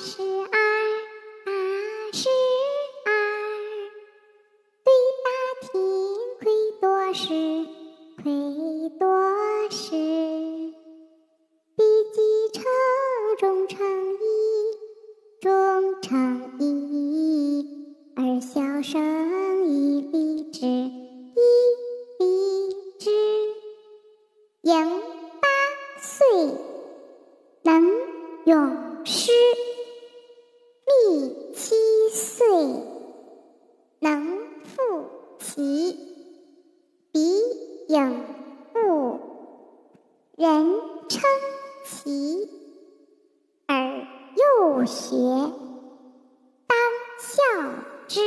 是儿，大是儿。对打听亏多事，亏多事。笔记成中成义，中成义。儿小生一立志，一立志。应八岁，能咏诗。棋。彼影物，人称奇。而又学，当效之。